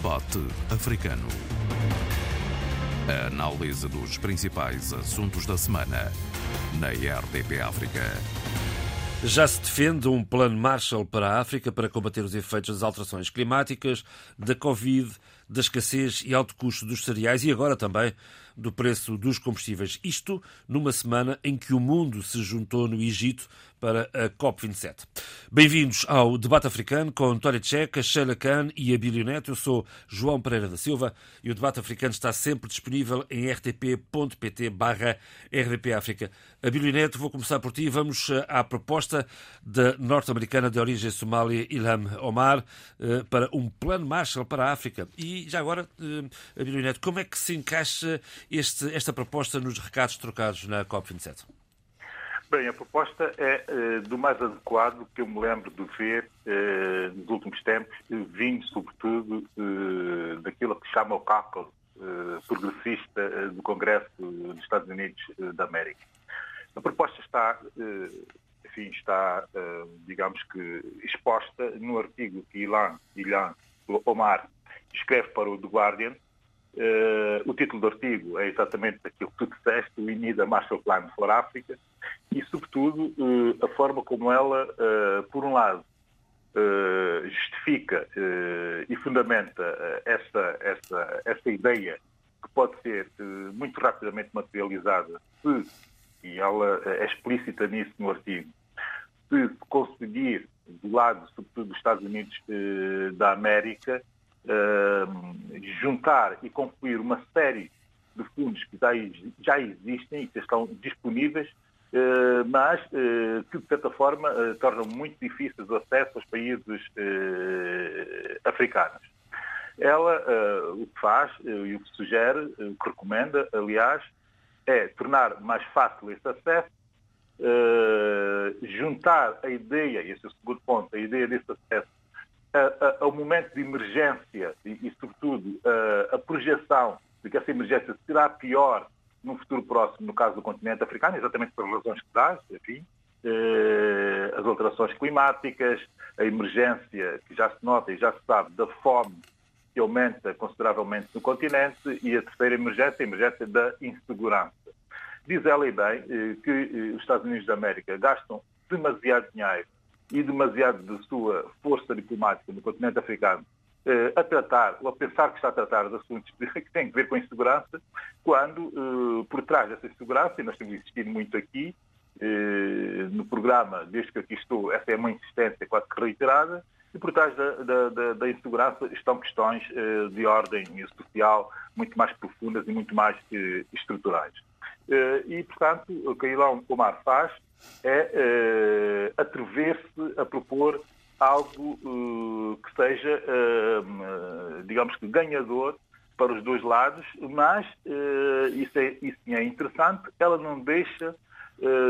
Debate Africano. A análise dos principais assuntos da semana na RDP África. Já se defende um plano Marshall para a África para combater os efeitos das alterações climáticas, da Covid, da escassez e alto custo dos cereais e agora também do preço dos combustíveis. Isto numa semana em que o mundo se juntou no Egito para a COP27. Bem-vindos ao Debate Africano com António Tcheca, Sheila Khan e Abílio Neto. Eu sou João Pereira da Silva e o Debate Africano está sempre disponível em rtp.pt barra RDP África. Abílio Neto, vou começar por ti. Vamos eh, à proposta da norte-americana de origem somália Ilham Omar eh, para um plano Marshall para a África. E já agora, eh, Abílio Neto, como é que se encaixa este, esta proposta nos recados trocados na COP27? Bem, a proposta é uh, do mais adequado que eu me lembro de ver uh, nos últimos tempos, vindo sobretudo uh, daquilo que chama o cálculo progressista do Congresso dos Estados Unidos da América. A proposta está, enfim, está, digamos que, exposta no artigo que Ilan, Ilan Omar escreve para o The Guardian, Uh, o título do artigo é exatamente aquilo que tu disseste, o INIDA Marshall Plan for África, e, sobretudo, uh, a forma como ela, uh, por um lado, justifica e fundamenta essa, essa, essa ideia que pode ser muito rapidamente materializada se, e ela é explícita nisso no artigo, se conseguir, do lado, sobretudo, dos Estados Unidos da América, juntar e concluir uma série de fundos que já, já existem e que estão disponíveis, uh, mas uh, que, de certa forma, uh, tornam muito difíceis o acesso aos países africanos. Ela o que faz e o que sugere, o que recomenda, aliás, é tornar mais fácil esse acesso, juntar a ideia, e esse é o segundo ponto, a ideia desse acesso ao momento de emergência e, e sobretudo, a, a projeção de que essa emergência será pior num futuro próximo, no caso do continente africano, exatamente pelas razões que dás, enfim, eh, as alterações climáticas, a emergência que já se nota e já se sabe da fome que aumenta consideravelmente no continente e a terceira emergência, a emergência da insegurança. Diz ela e bem eh, que eh, os Estados Unidos da América gastam demasiado dinheiro e demasiado de sua força diplomática no continente africano eh, a tratar, ou a pensar que está a tratar de assuntos que têm a ver com a insegurança, quando eh, por trás dessa insegurança, e nós temos insistido muito aqui, eh, no programa, desde que aqui estou, essa é uma insistência quase que reiterada, e por trás da, da, da, da insegurança estão questões de ordem social muito mais profundas e muito mais estruturais. E, portanto, o que Ilão Omar faz é uh, atrever-se a propor algo uh, que seja, uh, digamos que, ganhador para os dois lados, mas isso, é, isso é interessante, ela não deixa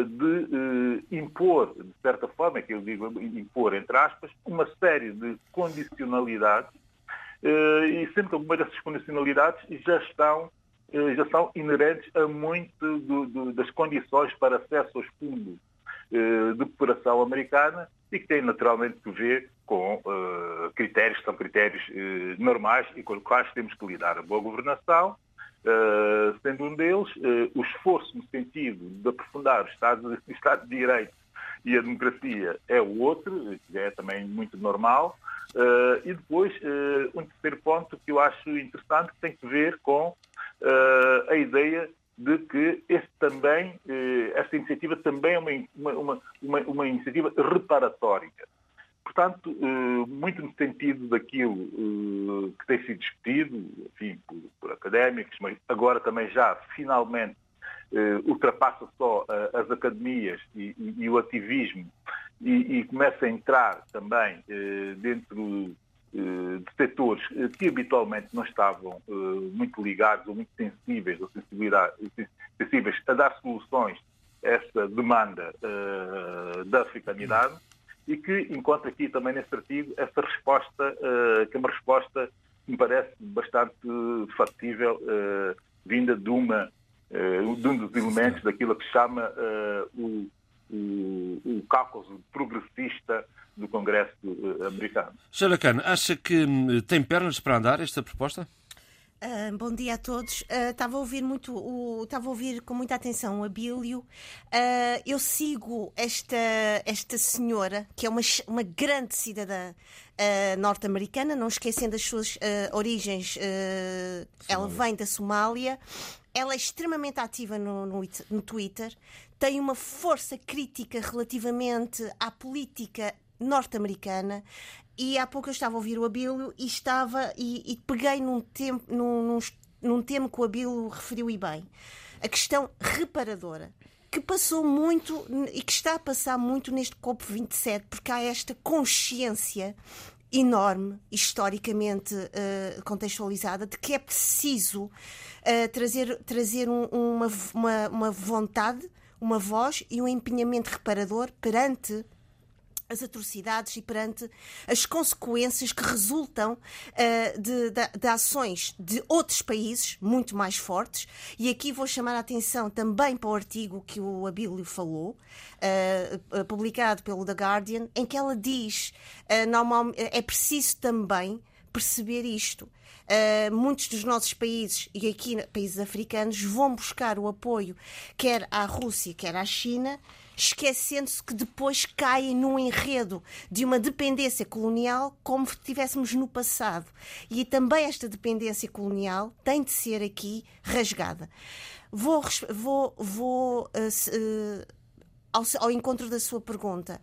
de impor, de certa forma, é que eu digo impor, entre aspas, uma série de condicionalidades e sempre que algumas dessas condicionalidades já estão já são inerentes a muito do, do, das condições para acesso aos fundos eh, de cooperação americana e que têm naturalmente que ver com uh, critérios que são critérios uh, normais e com os quais temos que lidar. A boa governação, uh, sendo um deles, o esforço no sentido de aprofundar o Estado, o Estado de Direito e a democracia é o outro, que é também muito normal. e depois, um terceiro ponto que eu acho interessante, que tem que ver com a ideia de que esse também, uh, esta iniciativa também é uma, uma, uma, uma iniciativa reparatória. Portanto, uh, muito no sentido daquilo que tem sido discutido, enfim, por, por académicos, mas agora também já finalmente ultrapassa só as academias e, e, e o ativismo e, e, começa a entrar também dentro eh, de setores eh, que habitualmente não estavam eh, muito ligados ou muito sensíveis, ou sensíveis a dar soluções a essa demanda da africanidade e que encontra aqui também nesse artigo essa resposta, que é uma resposta que me parece bastante factível, vinda de, uma, de um dos elementos daquilo que chama o o, o Cáucaso progressista do Congresso americano. Xaracan, acha que hum, tem pernas para andar esta proposta? Uh, bom dia a todos. Uh, estava a ouvir muito, o, estava a ouvir com muita atenção o Abílio. Uh, eu sigo esta, esta senhora, que é uma, uma grande cidadã norte-americana, não esquecendo as suas origens. ela vem da Somália. Ela é extremamente ativa no, no, no Twitter, tem uma força crítica relativamente à política norte-americana e há pouco eu estava a ouvir o Abílio e estava e, e peguei num, tempo, num, num, num tema que o Abílio referiu e bem. A questão reparadora que passou muito e que está a passar muito neste COP27, porque há esta consciência enorme, historicamente uh, contextualizada, de que é preciso uh, trazer, trazer um, uma, uma, uma vontade, uma voz e um empenhamento reparador perante as atrocidades e perante as consequências que resultam uh, de, de, de, ações de outros países muito mais fortes. E aqui vou chamar a atenção também para o artigo que o Abílio falou, uh, publicado pelo The Guardian, em que ela diz uh, normal, é preciso também perceber isto. Uh, muitos dos nossos países, e aqui países africanos, vão buscar o apoio quer à Rússia, quer à China, esquecendo-se que depois caem num enredo de uma dependência colonial como estivéssemos no passado. E também esta dependência colonial tem de ser aqui rasgada. Vou, vou, vou uh, uh, ao, ao encontro da sua pergunta.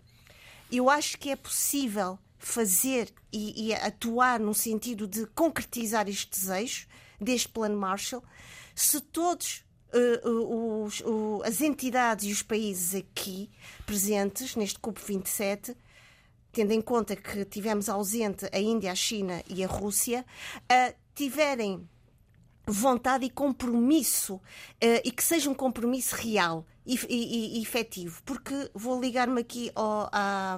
Eu acho que é possível fazer e, e, atuar no sentido de concretizar este desejo deste plano Marshall se todos uh, os, uh, as entidades e os países aqui presentes neste COP27, tendo em conta que tivemos ausente a Índia, a China e a Rússia, uh, tiverem vontade e compromisso e que seja um compromisso real e, e, e efetivo, porque vou ligar-me aqui ao, à,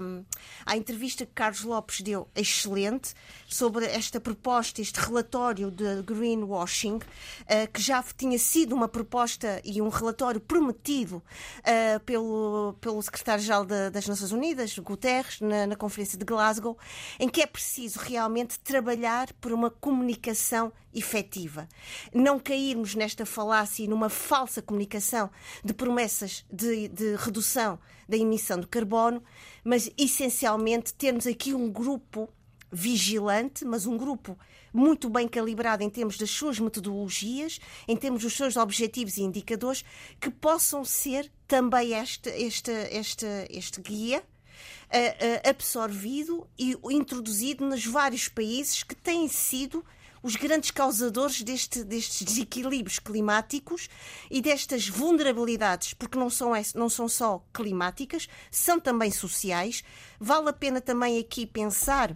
à entrevista que Carlos Lopes deu, excelente, sobre esta proposta, este relatório de greenwashing, uh, que já tinha sido uma proposta e um relatório prometido uh, pelo, pelo secretário-geral das Nações Unidas, Guterres, na, na Conferência de Glasgow, em que é preciso realmente trabalhar por uma comunicação efetiva. Não cairmos nesta falácia e numa falsa comunicação de promessas promessas de, de redução da emissão de carbono, mas essencialmente termos aqui um grupo vigilante, mas um grupo muito bem calibrado em termos das suas metodologias, em termos dos seus objetivos e indicadores, que possam ser também este, este, este, este guia uh, uh, absorvido e introduzido nos vários países que têm sido os grandes causadores deste, destes desequilíbrios climáticos e destas vulnerabilidades, porque não são, não são só climáticas, são também sociais. Vale a pena também aqui pensar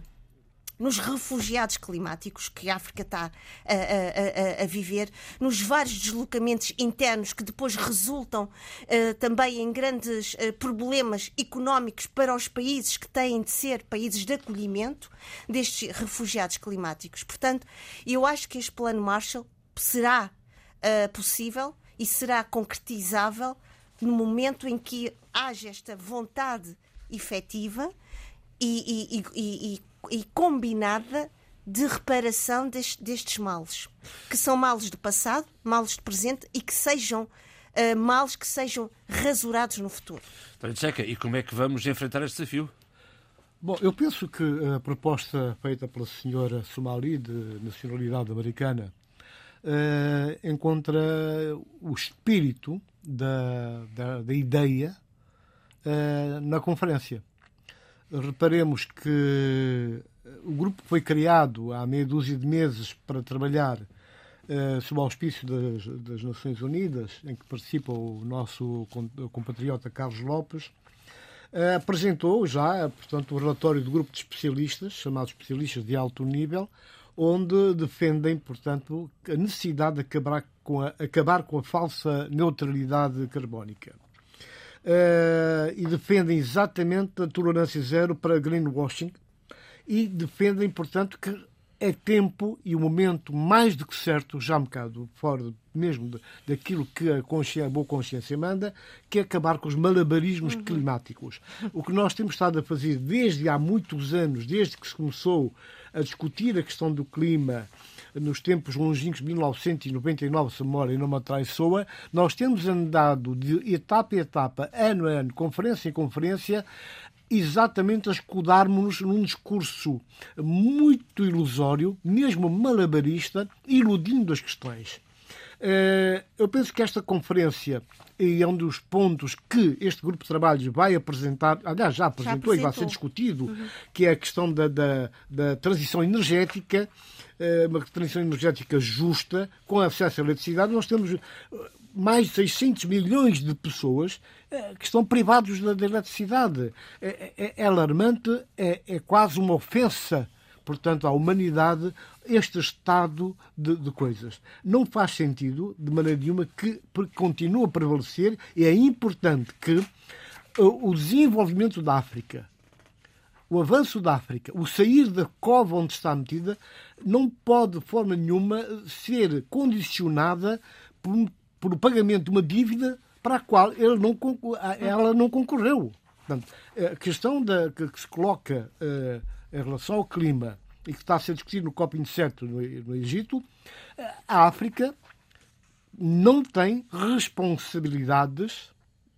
nos refugiados climáticos que a África está a, a, a, viver, nos vários deslocamentos internos que depois resultam uh, também em grandes uh, problemas económicos para os países que têm de ser países de acolhimento destes refugiados climáticos. Portanto, eu acho que este plano Marshall será uh, possível e será concretizável no momento em que haja esta vontade efetiva e, e, e, e combinada de reparação deste, destes males, que são males do passado, males do presente e que sejam uh, males que sejam rasurados no futuro. Então, Checa, e como é que vamos enfrentar este desafio? Bom, eu penso que a proposta feita pela senhora Somali, de nacionalidade americana, uh, encontra o espírito da, da, da ideia uh, na conferência reparemos que o grupo foi criado há meia dúzia de meses para trabalhar uh, sob o auspício das, das, Nações Unidas, em que participa o nosso compatriota Carlos Lopes, uh, apresentou já, portanto, o relatório do grupo de especialistas, chamados especialistas de alto nível, onde defendem, portanto, a necessidade de acabar com a, acabar com a falsa neutralidade carbónica e defendem exatamente a tolerância zero para greenwashing e defendem, portanto, que é tempo e o momento mais do que certo, já um bocado fora mesmo de, daquilo que a, consciência, a boa consciência manda, que é acabar com os malabarismos uhum. climáticos. O que nós temos estado a fazer desde há muitos anos, desde que se começou a discutir a questão do clima nos tempos longínquos de 1999, se a memória não me atraiçoa, nós temos andado de etapa a etapa, ano a ano, conferência em conferência, exatamente a escudarmos-nos num discurso muito ilusório, mesmo malabarista, iludindo as questões. Eh, eu penso que esta conferência é um dos pontos que este grupo de trabalhos vai apresentar, aliás, já apresentou, já apresentou. e vai ser discutido, uhum. que é a questão da, da, da transição energética, eh, uma transição energética justa, com acesso à eletricidade. Nós temos mais de 600 milhões de pessoas eh, que estão privados da, eletricidade. É, é, é alarmante, é, é, quase uma ofensa, portanto, à humanidade este estado de, de, coisas. Não faz sentido, de maneira nenhuma, que continue a prevalecer e é importante que uh, o desenvolvimento da África, o avanço da África, o sair da cova onde está metida, não pode, de forma nenhuma, ser condicionada por por o pagamento de uma dívida para a qual ele não, ela não concorreu. Portanto, a questão da, que, se coloca uh, em relação ao clima e que está a ser discutido no COP27 no, no Egito, a África não tem responsabilidades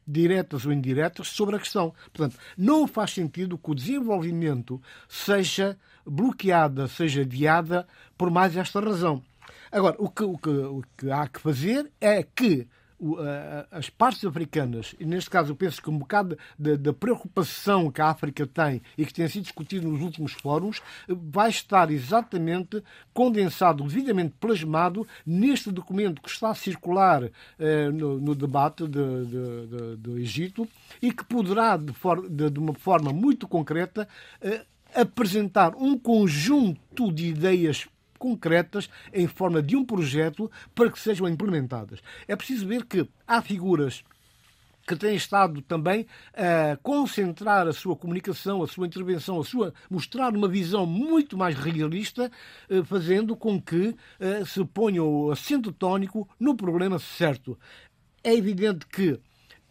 diretas ou indiretas sobre a questão. Portanto, não faz sentido que o desenvolvimento seja bloqueada, seja adiada por mais esta razão. Agora, o que, o que, o que há que fazer é que as partes africanas, e neste caso eu penso que um bocado da preocupação que a África tem e que tem sido discutido nos últimos fóruns, vai estar exatamente condensado, devidamente plasmado neste documento que está a circular eh, no, debate de, de, de, do Egito e que poderá, de, for, uma forma muito concreta, eh, apresentar um conjunto de ideias concretas em forma de um projeto para que sejam implementadas. É preciso ver que há figuras que têm estado também a concentrar a sua comunicação, a sua intervenção, a sua mostrar uma visão muito mais realista, eh, fazendo com que eh, se ponha o acento tónico no problema certo. É evidente que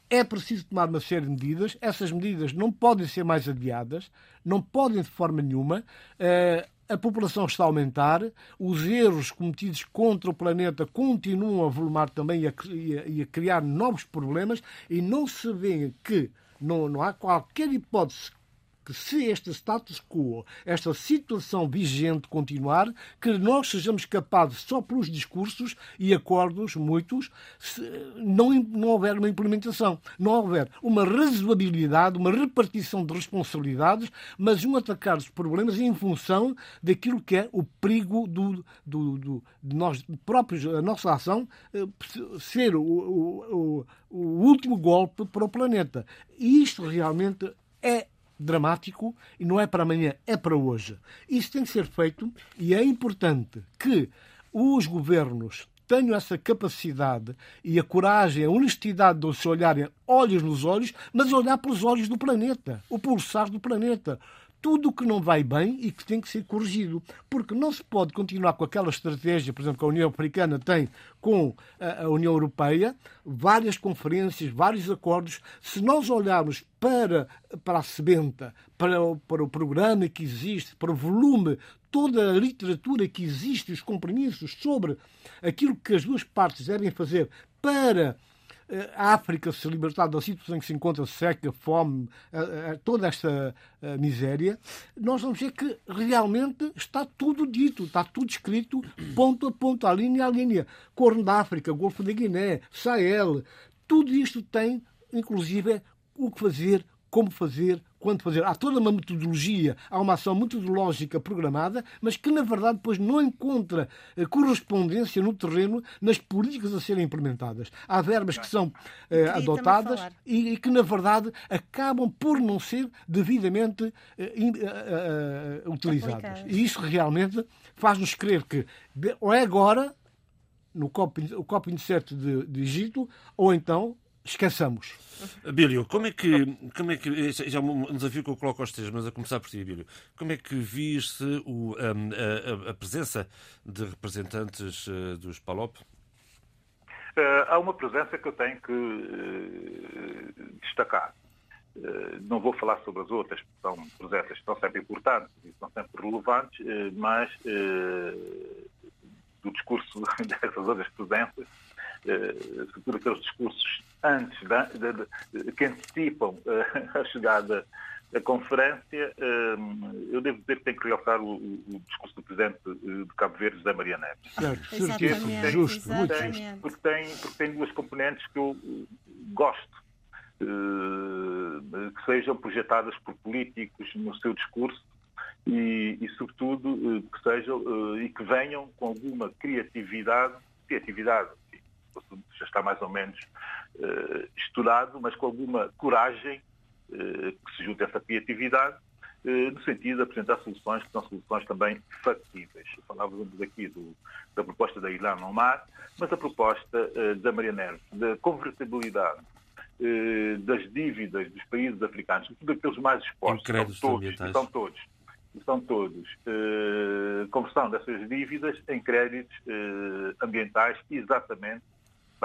é preciso tomar uma série de medidas. Essas medidas não podem ser mais adiadas, não podem de forma nenhuma. Eh, a população está a aumentar, os erros cometidos contra o planeta continuam a volumar também e a, criar novos problemas e não se vê que não, não há qualquer hipótese que se este status quo, esta situação vigente continuar, que nós sejamos capazes, só pelos discursos e acordos muitos, não, não houver uma implementação, não houver uma razoabilidade, uma repartição de responsabilidades, mas um atacar os problemas em função daquilo que é o perigo do, do, do de nós próprios, a nossa ação, eh, ser o, o, o último golpe para o planeta. E isto realmente é dramático e não é para amanhã, é para hoje. Isso tem que ser feito e é importante que os governos tenham essa capacidade e a coragem, a honestidade de se olharem olhos nos olhos, mas olhar pelos olhos do planeta, o pulsar do planeta tudo o que não vai bem e que tem que ser corrigido. Porque não se pode continuar com aquela estratégia, por exemplo, que a União Africana tem com a União Europeia, várias conferências, vários acordos. Se nós olharmos para, para a sebenta, para, para o programa que existe, para o volume, toda a literatura que existe, os compromissos sobre aquilo que as duas partes devem fazer para a África se libertar da situação em que se encontra seca, fome, toda esta miséria, nós vamos ver que realmente está tudo dito, está tudo escrito, ponto a ponto, a linha a linha. Corno da África, Golfo da Guiné, Sahel, tudo isto tem, inclusive, o que fazer, como fazer, quando fazer. Há toda uma metodologia, há uma ação metodológica programada, mas que, na verdade, depois não encontra eh, correspondência no terreno nas políticas a serem implementadas. Há verbas que são eh, adotadas e, e, que, na verdade, acabam por não ser devidamente eh, in, eh, eh, utilizadas. E isso realmente faz-nos crer que ou é agora, no COP27 de, de Egito, ou então esqueçamos. Bílio, como é que. Como é que é um desafio que eu coloco aos três, mas a começar por ti, Bílio. Como é que viste o, a, a, a, presença de representantes uh, dos PALOP? há uma presença que eu tenho que destacar. Não vou falar sobre as outras, porque são presenças que são sempre importantes e são sempre relevantes, mas do discurso dessas outras presenças, sobretudo aqueles discursos antes de, de, de, que antecipam a chegada da conferência, eu devo dizer que tenho que realçar o, o, discurso do Presidente de Cabo Verde, José Maria Neves. Certo, certíssimo, justo, muito justo. Porque tem, porque tem duas componentes que eu gosto que sejam projetadas por políticos no seu discurso e, e sobretudo, que sejam e que venham com alguma criatividade, criatividade, o assunto já está mais ou menos uh, estudado, mas com alguma coragem uh, que se junte a essa criatividade, uh, no sentido de apresentar soluções que são soluções também factíveis. Falávamos aqui do, da proposta da Ilã no mar, mas a proposta da Maria Neves, da convertibilidade das dívidas dos países africanos, sobretudo aqueles mais expostos, são todos, são todos, são todos eh, conversão dessas dívidas em créditos eh, ambientais, exatamente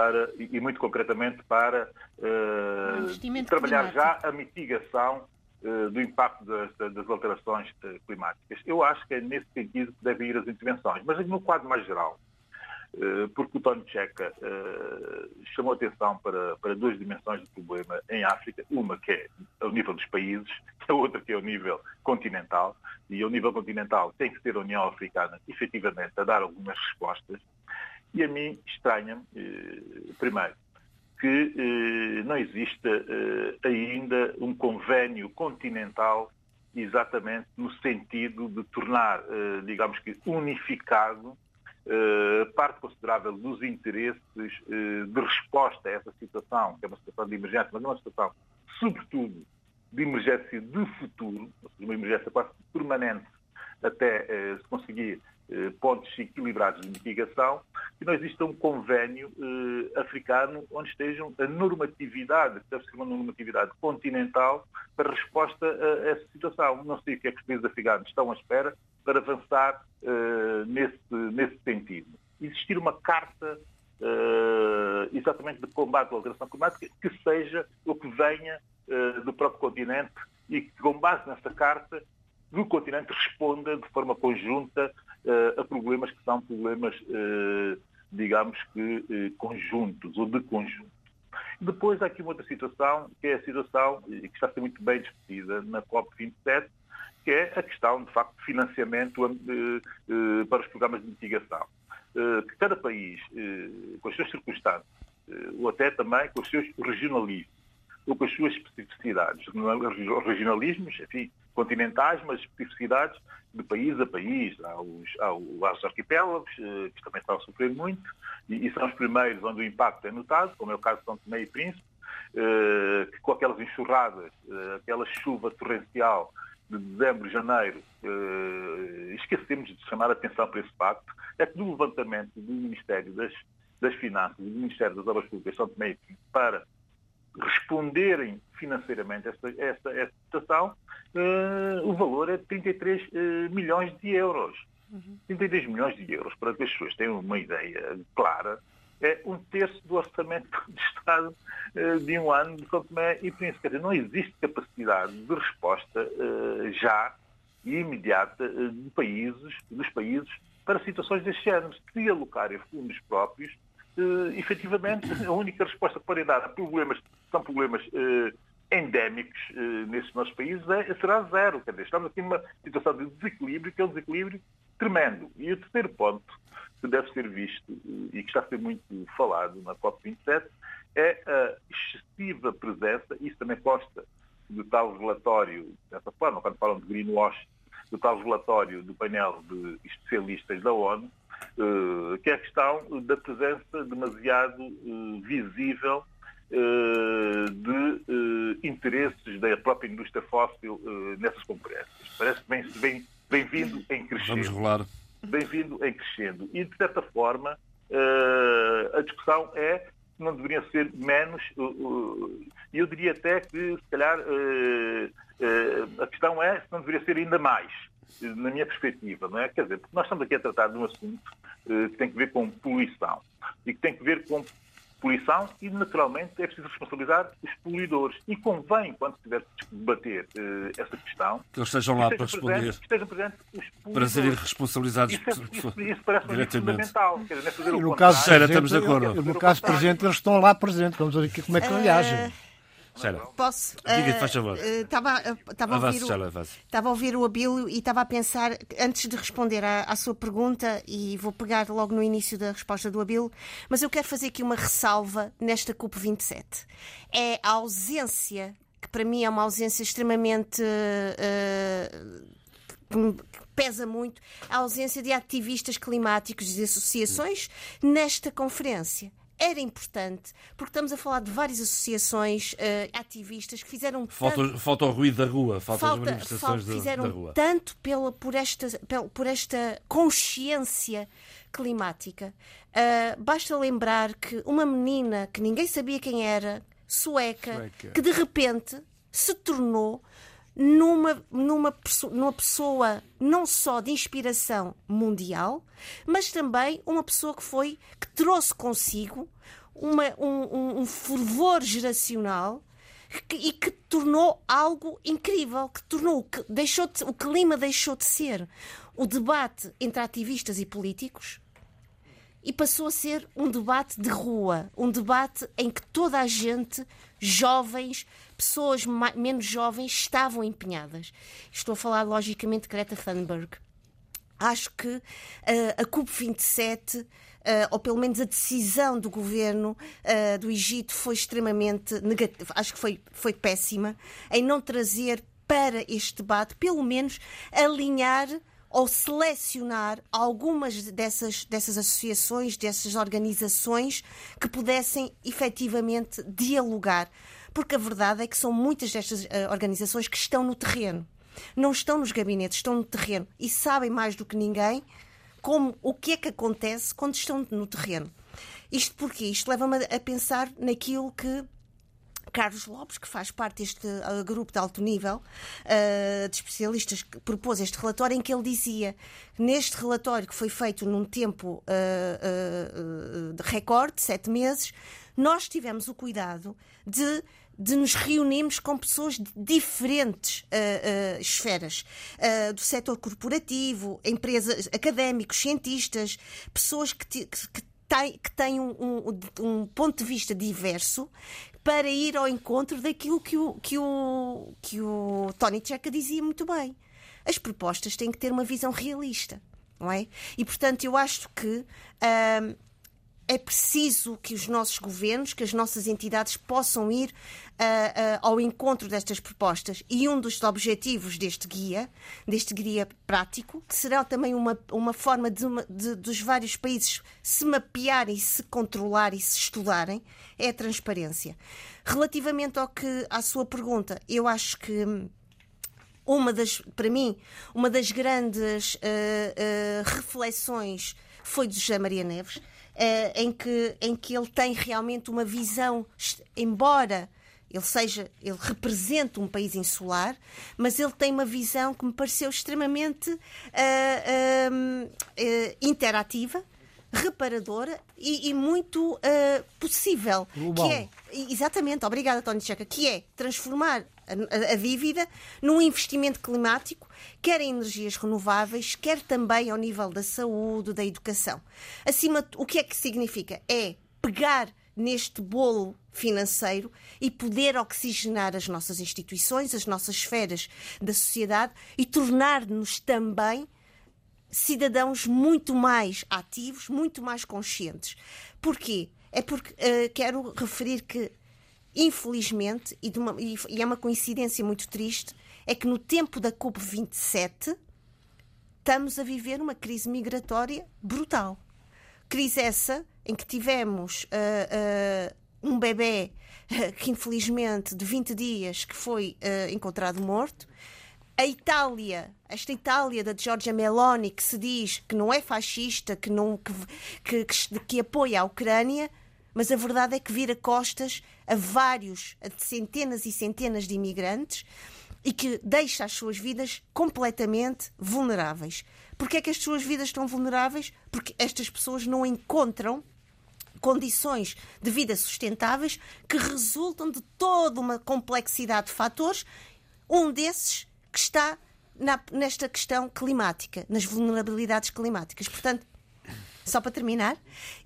para, e muito concretamente para uh, trabalhar já a mitigação uh, do impacto das, das alterações uh, climáticas. Eu acho que é nesse sentido que devem ir as intervenções, mas no quadro mais geral, porque o Tony Checa chamou atenção para, para duas dimensões do problema em África, uma que é ao nível dos países, a outra que é ao nível continental, e ao nível continental tem que ser a União Africana efetivamente a dar algumas respostas, e a mim estranha-me, eh, primeiro, que eh, não exista eh, ainda um convênio continental exatamente no sentido de tornar, digamos que, unificado parte considerável dos interesses de resposta a essa situação, que é uma situação de emergência, mas é uma situação, sobretudo, de emergência de futuro, uma emergência quase permanente até se conseguir pontos equilibrados de mitigação, que não exista um convênio eh, africano onde estejam a normatividade, deve ser uma normatividade continental, para resposta a essa situação. Não sei o que é que os países africanos estão à espera para avançar eh, nesse, nesse sentido. Existir uma carta Uh, exatamente de combate à alteração climática, que seja o que venha uh, do próprio continente e que, com base nessa carta, do continente responda de forma conjunta a problemas que são problemas, uh, digamos que, uh, conjuntos ou de conjunto. Depois há aqui uma outra situação, que é a situação, que está a ser muito bem discutida na COP27, que é a questão, de facto, de financiamento para os programas de mitigação. Que cada país, com as suas circunstâncias, ou até também com os seus regionalismos, ou com as suas especificidades, regionalismos, enfim, continentais, mas especificidades de país a país. Há os, há os arquipélagos, eh, que também estão a sofrer muito, e, e, são os primeiros onde o impacto é notado, como é o caso de São Tomé e Príncipe, eh, que com aquelas enxurradas, eh, aquela chuva torrencial de dezembro janeiro, esquecemos de chamar a atenção para esse facto, é que do levantamento do Ministério das, das Finanças e do Ministério das Obras Públicas São Tomé e Príncipe para responderem financeiramente a esta, esta, esta situação, uh, o valor é de 33 uh, eh, milhões de euros. Uhum. 33 milhões de euros, para que as pessoas tenham uma ideia clara, é um terço do orçamento de Estado uh, de um ano de São Tomé e Príncipe. Dizer, não existe capacidade de resposta já e imediata de países, dos países para situações deste género. Se alocarem fundos próprios, efetivamente, a única resposta que podem dar a problemas, são problemas uh, endémicos uh, nesses nossos países, é, será zero. Quer dizer, estamos aqui numa situação de desequilíbrio, que é um desequilíbrio tremendo. E o terceiro ponto que deve ser visto e que está a ser muito falado na COP27 é a excessiva presença, isso também consta do tal relatório, dessa forma, quando falam de greenwash, do tal relatório do painel de especialistas da ONU, eh, que é a questão da presença demasiado eh, visível eh, de interesses da própria indústria fóssil nessas conferências. Parece bem, bem, bem-vindo em crescendo. Vamos rolar. Bem-vindo em crescendo. E, de certa forma, a discussão é não deveria ser menos, e eu diria até que, se calhar, a questão é se não deveria ser ainda mais na minha perspectiva, não é? Quer dizer, porque nós estamos aqui a tratar de um assunto que tem que ver com poluição e que tem que ver com poluição e, naturalmente, é preciso responsabilizar os poluidores. E convém, quando se tiver que debater uh, essa questão, que eles estejam lá para responder. Presentes, estejam presentes os poluidores. Para serem responsabilizados isso, é, isso, isso parece fundamental. Quer dizer, fazer e no caso estamos de acordo. No caso presente, eles estão lá presentes. Vamos ver aqui como é que reagem. Sheila. Posso? Diga, faz favor. Estava a, ouvir o, a ouvir o Abílio e estava a pensar, antes de responder à, à, sua pergunta, e vou pegar logo no início da resposta do Abílio, mas eu quero fazer aqui uma ressalva nesta CUP27. É a ausência, que para mim é uma ausência extremamente. Uh, que pesa muito a ausência de ativistas climáticos e associações nesta conferência era importante, porque estamos a falar de várias associações uh, ativistas que fizeram falta, tanto... falta o ruído da rua, falta, falta as manifestações falta, fizeram da rua. tanto pela, por, esta, por esta consciência climática. Uh, basta lembrar que uma menina que ninguém sabia quem era, sueca, sueca. que de repente se tornou numa, numa, numa pessoa não só de inspiração mundial, mas também uma pessoa que foi que trouxe consigo uma, um, um, fervor geracional que, e que tornou algo incrível, que tornou que deixou de, o clima deixou de ser. O debate entre ativistas e políticos e passou a ser um debate de rua, um debate em que toda a gente, jovens, pessoas menos jovens, estavam empenhadas. Estou a falar, logicamente, de Greta Thunberg. Acho que uh, a COP27 Uh, ou pelo menos a decisão do governo uh, do Egito foi extremamente negativa, acho que foi, foi péssima, em não trazer para este debate, pelo menos alinhar ou selecionar algumas dessas, dessas associações, dessas organizações que pudessem efetivamente dialogar. Porque a verdade é que são muitas destas uh, organizações que estão no terreno. Não estão nos gabinetes, estão no terreno e sabem mais do que ninguém como o que é que acontece quando estão no terreno. Isto porque isto leva-me a pensar naquilo que Carlos Lopes, que faz parte deste uh, grupo de alto nível uh, de especialistas que propôs este relatório, em que ele dizia, neste relatório que foi feito num tempo de recorde, sete meses, nós tivemos o cuidado de de nos reunirmos com pessoas de diferentes uh, uh, esferas, uh, do setor corporativo, empresas, académicos, cientistas, pessoas que, que, têm, que têm um, um, um, ponto de vista diverso para ir ao encontro daquilo que o, que o, que o Tony Checa dizia muito bem. As propostas têm que ter uma visão realista, não é? E, portanto, eu acho que é preciso que os nossos governos, que as nossas entidades possam ir uh, uh, ao encontro destas propostas. E um dos objetivos deste guia, deste guia prático, que será também uma, uma forma de, uma, de dos vários países se mapearem, se controlar e se estudarem, é a transparência. Relativamente ao que à sua pergunta, eu acho que uma das, para mim, uma das grandes uh, reflexões foi de José Maria Neves em, que, em que ele tem realmente uma visão, embora ele seja, ele representa um país insular, mas ele tem uma visão que me pareceu extremamente uh, uh, uh, interativa, reparadora e, e muito possível. Global. Que é, exatamente, obrigada, Tony Checa, que é transformar a, a dívida num investimento climático, quer em energias renováveis, quer também ao nível da saúde, da educação. Acima, o que é que significa? É pegar neste bolo financeiro e poder oxigenar as nossas instituições, as nossas esferas da sociedade e tornar-nos também cidadãos muito mais ativos, muito mais conscientes. Porquê? É porque uh, quero referir que infelizmente, e, uma, e, é uma coincidência muito triste, é que no tempo da COP27 estamos a viver uma crise migratória brutal. Crise essa em que tivemos uh, uh, um bebê que infelizmente de 20 dias que foi encontrado morto. A Itália, esta Itália da Giorgia Meloni, que se diz que não é fascista, que, não, que, que, que apoia a Ucrânia, mas a verdade é que vira costas a vários, a centenas e centenas de imigrantes e que deixa as suas vidas completamente vulneráveis. Porquê é que as suas vidas estão vulneráveis? Porque estas pessoas não encontram condições de vida sustentáveis que resultam de toda uma complexidade de fatores, um desses que está na, nesta questão climática, nas vulnerabilidades climáticas. Portanto, só para terminar,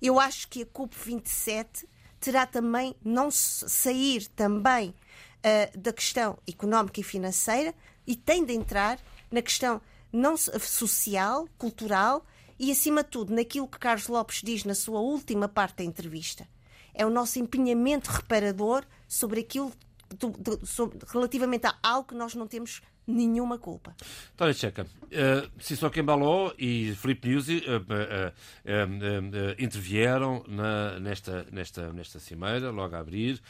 eu acho que a COP27 terá também não sair também uh, da questão económica e financeira e tem de entrar na questão não social, cultural e, acima de tudo, naquilo que Carlos Lopes diz na sua última parte da entrevista. É o nosso empenhamento reparador sobre aquilo do, do, sobre, relativamente a algo que nós não temos nenhuma culpa. António Checa, uh, Sissoko Embaló e Felipe Nuzzi uh, uh, intervieram na, nesta, nesta, nesta cimeira, logo a abrir.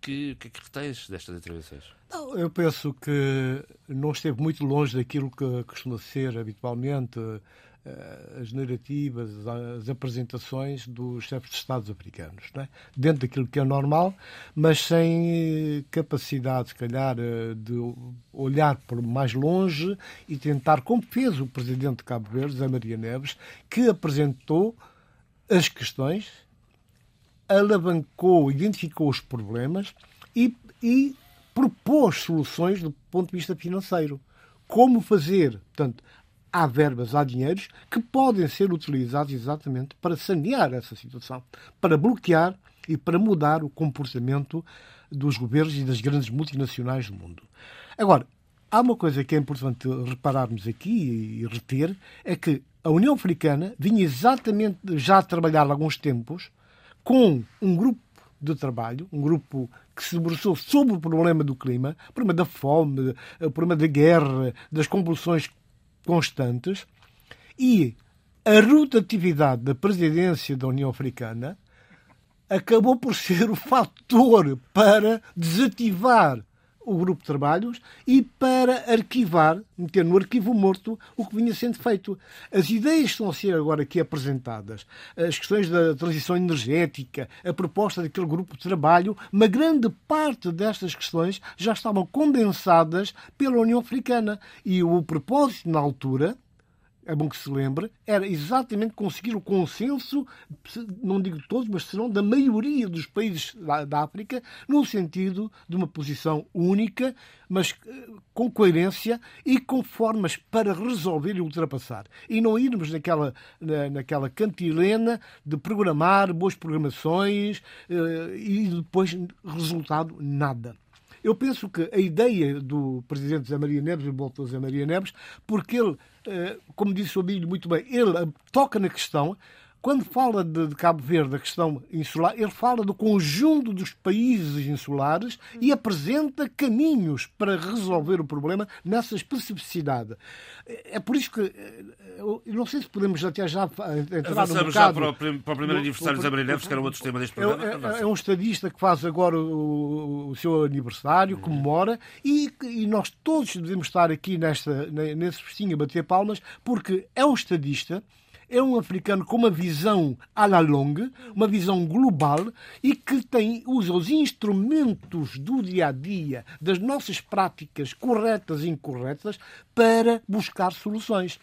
que, que, que retens destas intervenções? Eu penso que não esteve muito longe daquilo que costuma ser habitualmente eh, as narrativas, as apresentações dos chefes de Estados africanos, é? dentro daquilo que é normal, mas sem capacidade, se calhar, eh, de olhar por mais longe e tentar, como fez o presidente de Cabo Verde, Zé Maria Neves, que apresentou as questões, alavancou, identificou os problemas e, e propôs soluções do ponto de vista financeiro. Como fazer, portanto, há verbas, há dinheiros que podem ser utilizados exatamente para sanear essa situação, para bloquear e para mudar o comportamento dos governos e das grandes multinacionais do mundo. Agora, há uma coisa que é importante repararmos aqui e reter, é que a União Africana vinha exatamente já a trabalhar há alguns tempos com um grupo de trabalho, um grupo que se debruçou sobre o problema do clima, o problema da fome, o problema da guerra, das convulsões constantes e a rotatividade da presidência da União Africana acabou por ser o fator para desativar o grupo de trabalhos e para arquivar, meter no arquivo morto o que vinha sendo feito. As ideias estão a ser agora aqui apresentadas, as questões da transição energética, a proposta daquele grupo de trabalho, uma grande parte destas questões já estavam condensadas pela União Africana. E o propósito na altura é bom que se lembre, era exatamente conseguir o consenso, não digo todos, mas serão da maioria dos países da, da, África, no sentido de uma posição única, mas eh, com coerência e com formas para resolver e ultrapassar. E não irmos naquela, na, naquela cantilena de programar boas programações eh, e depois resultado nada. Eu penso que a ideia do presidente Zé Maria Neves, volto a Zé Maria Neves, porque ele, eh, como disse o Abílio muito bem, ele toca na questão, quando fala de, de, Cabo Verde, da questão insular, ele fala do conjunto dos países insulares e apresenta caminhos para resolver o problema nessa especificidade. É por isso que eh, eu não sei se podemos até já entrar Avançamos um já para o, para o primeiro aniversário de Zé Neves, que era outro tema deste programa. É, é, é um estadista que faz agora o, o seu aniversário, comemora, e, e, nós todos devemos estar aqui nesta, nesse festinho a bater palmas, porque é um estadista é um africano com uma visão à la longue, uma visão global e que tem, usa os instrumentos do dia a dia, das nossas práticas corretas e incorretas, para buscar soluções.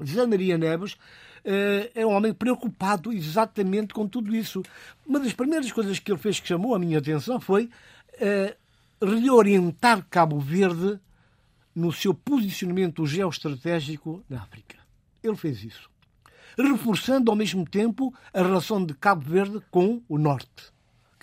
José Maria Neves uh, é um homem preocupado exatamente com tudo isso. Uma das primeiras coisas que ele fez que chamou a minha atenção foi uh, reorientar Cabo Verde no seu posicionamento geoestratégico na África. Ele fez isso reforçando ao mesmo tempo a relação de Cabo Verde com o Norte.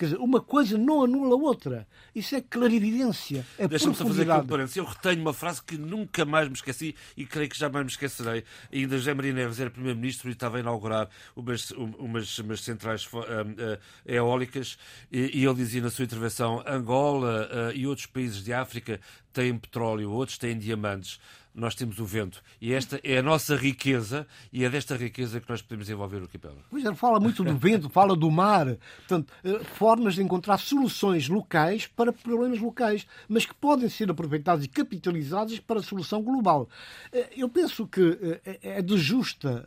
Quer dizer, uma coisa não anula a outra. Isso é clarividência. É Deixa-me só fazer aqui um parênteses. Eu retenho uma frase que nunca mais me esqueci e creio que jamais me esquecerei. Ainda José Maria Neves era Primeiro-Ministro e estava a inaugurar umas, umas, umas centrais uh, uh, eólicas e, e, ele dizia na sua intervenção Angola uh, e outros países de África têm petróleo, outros têm diamantes nós temos o vento. E esta é a nossa riqueza e é desta riqueza que nós podemos envolver o arquipélago. Pois é, fala muito do vento, fala do mar. Portanto, eh, formas de encontrar soluções locais para problemas locais, mas que podem ser aproveitadas e capitalizadas para a solução global. Eh, eu penso que eh, é de justa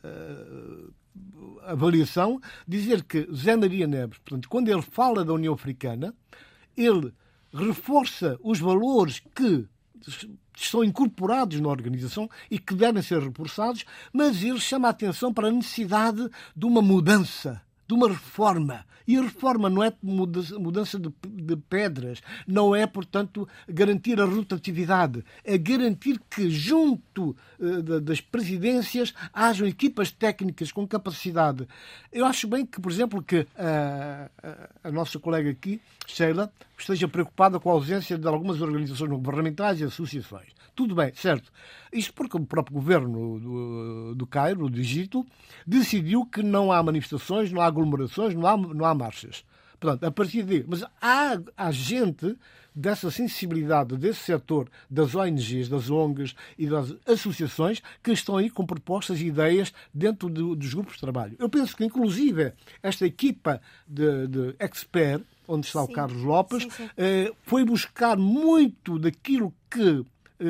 avaliação dizer que Zé Maria Neves, portanto, quando ele fala da União Africana, ele reforça os valores que estão incorporados na organização e que devem ser reforçados, mas ele chama a atenção para a necessidade de uma mudança de uma reforma. E a reforma não é mudança de, de, pedras, não é, portanto, garantir a rotatividade, é garantir que, junto uh, das presidências, hajam equipas técnicas com capacidade. Eu acho bem que, por exemplo, que uh, a nossa colega aqui, Sheila, esteja preocupada com a ausência de algumas organizações governamentais e associações. Tudo bem, certo. Isto porque o próprio governo do, do Cairo, do Egito, decidiu que não há manifestações, não há aglomerações, não há, não há marchas. Portanto, a partir daí. Mas há, há gente dessa sensibilidade desse setor das ONGs, das ONGs e das associações que estão aí com propostas e ideias dentro de, dos grupos de trabalho. Eu penso que, inclusive, esta equipa de, de expert, onde está sim. o Carlos Lopes, sim, sim. Eh, foi buscar muito daquilo que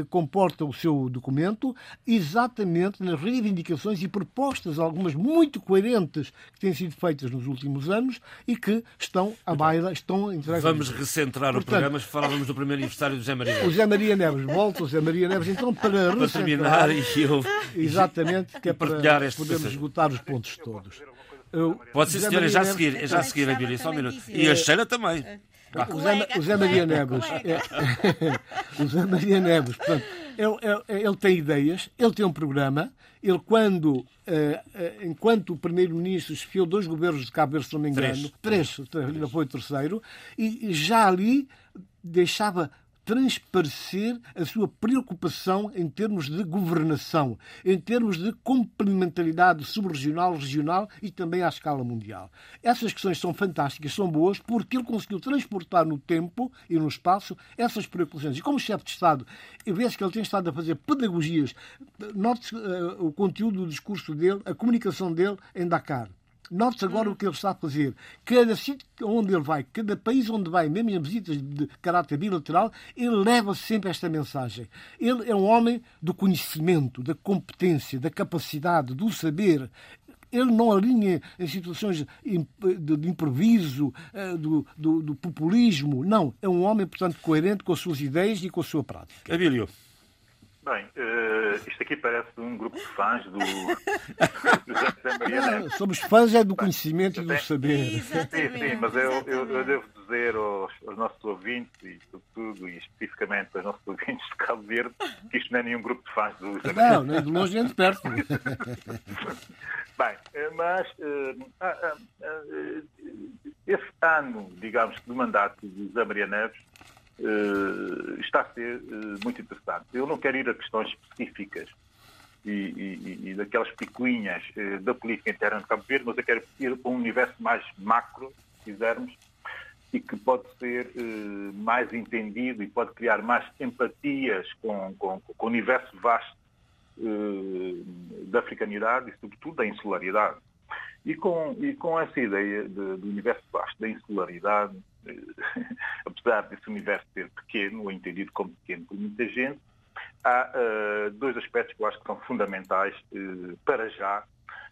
comporta o seu documento exatamente nas reivindicações e propostas, algumas muito coerentes, que têm sido feitas nos últimos anos e que estão à baila, estão entregues. Vamos recentrar Portanto, o programa. Falávamos do primeiro aniversário do Zé Maria Neves. O Zé Maria Neves volta, o Zé Maria Neves, então, para, para terminar e eu. Exatamente, que é para podermos esgotar os pontos todos. Eu, Pode ser, senhora, já a seguir, é já a seguir a Bíblia, só um minuto. E a Sheila também. O Zé, o Zé Maria Neves. É, o Zé Maria Neves, portanto, ele, ele, ele, tem ideias, ele tem um programa. Ele, quando, eh, eh, enquanto o Primeiro-Ministro esfiou dois governos de Cabo Verde, se não me engano, três, três ainda foi o terceiro, e já ali deixava transparecer a sua preocupação em termos de governação, em termos de complementaridade subregional, regional e também à escala mundial. Essas questões são fantásticas, são boas, porque ele conseguiu transportar no tempo e no espaço essas preocupações. E como chefe de Estado, eu vejo que ele tem estado a fazer pedagogias. Note uh, o conteúdo do discurso dele, a comunicação dele em Dakar. Note-se agora o que ele está a fazer. Cada sítio onde ele vai, cada país onde vai, mesmo em visitas de caráter bilateral, ele leva sempre esta mensagem. Ele é um homem do conhecimento, da competência, da capacidade, do saber ele não alinha em situações de improviso, eh, do, do, do, populismo. Não. É um homem, portanto, coerente com as suas ideias e com a sua prática. Abílio. Bem, uh, isto aqui parece um grupo de fãs do, do José Maria Neves. Somos fãs é do conhecimento e do saber. Sim, sim, mas eu, eu, eu devo dizer aos, aos, nossos ouvintes, e sobretudo e especificamente aos nossos ouvintes de Cabo Verde, que isto não é nenhum grupo de fãs do José Maria Não, nem de longe nem de perto. Bem, eh, mas uh, uh, uh, esse ano, digamos, do mandato de José Maria Neves está a ser uh, muito interessante. Eu não quero ir a questões específicas e, e, e daquelas picuinhas uh, da política interna de Cabo Verde, mas eu quero ir para um universo mais macro, se quisermos, e que pode ser mais entendido e pode criar mais empatias com, com, com o universo vasto da africanidade e, sobretudo, da insularidade. E com, e com essa ideia de, do universo vasto da insularidade, apesar desse universo ser pequeno, ou entendido como pequeno por muita gente, há uh, dois aspectos que eu acho que são fundamentais uh, para já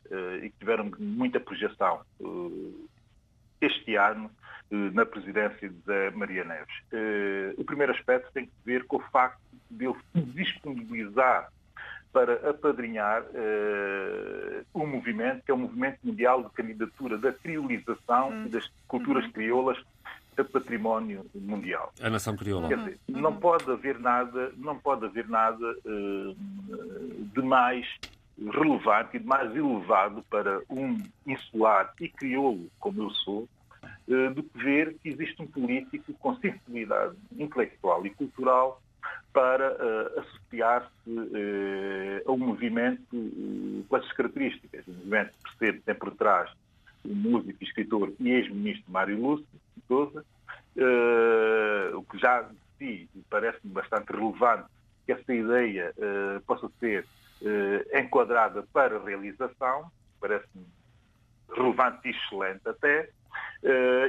uh, e que tiveram muita projeção este ano na presidência de Zé Maria Neves. o primeiro aspecto tem que ver com o facto de ele se disponibilizar para apadrinhar um movimento que é o movimento mundial de candidatura da criolização hum. e das culturas uhum. crioulas a património mundial. A nação crioula. Quer dizer, não pode haver nada, não pode haver nada uh, de mais relevante e de mais elevado para um insular e crioulo como eu sou, uh, do que ver que existe um político com sensibilidade intelectual e cultural para uh, associar-se uh, a um movimento uh, com essas características. Um movimento que percebe tem por trás o músico, escritor e ex-ministro Mário Lúcio Souza, o que já de si parece-me bastante relevante que essa ideia possa ser enquadrada para realização, parece-me relevante e excelente até,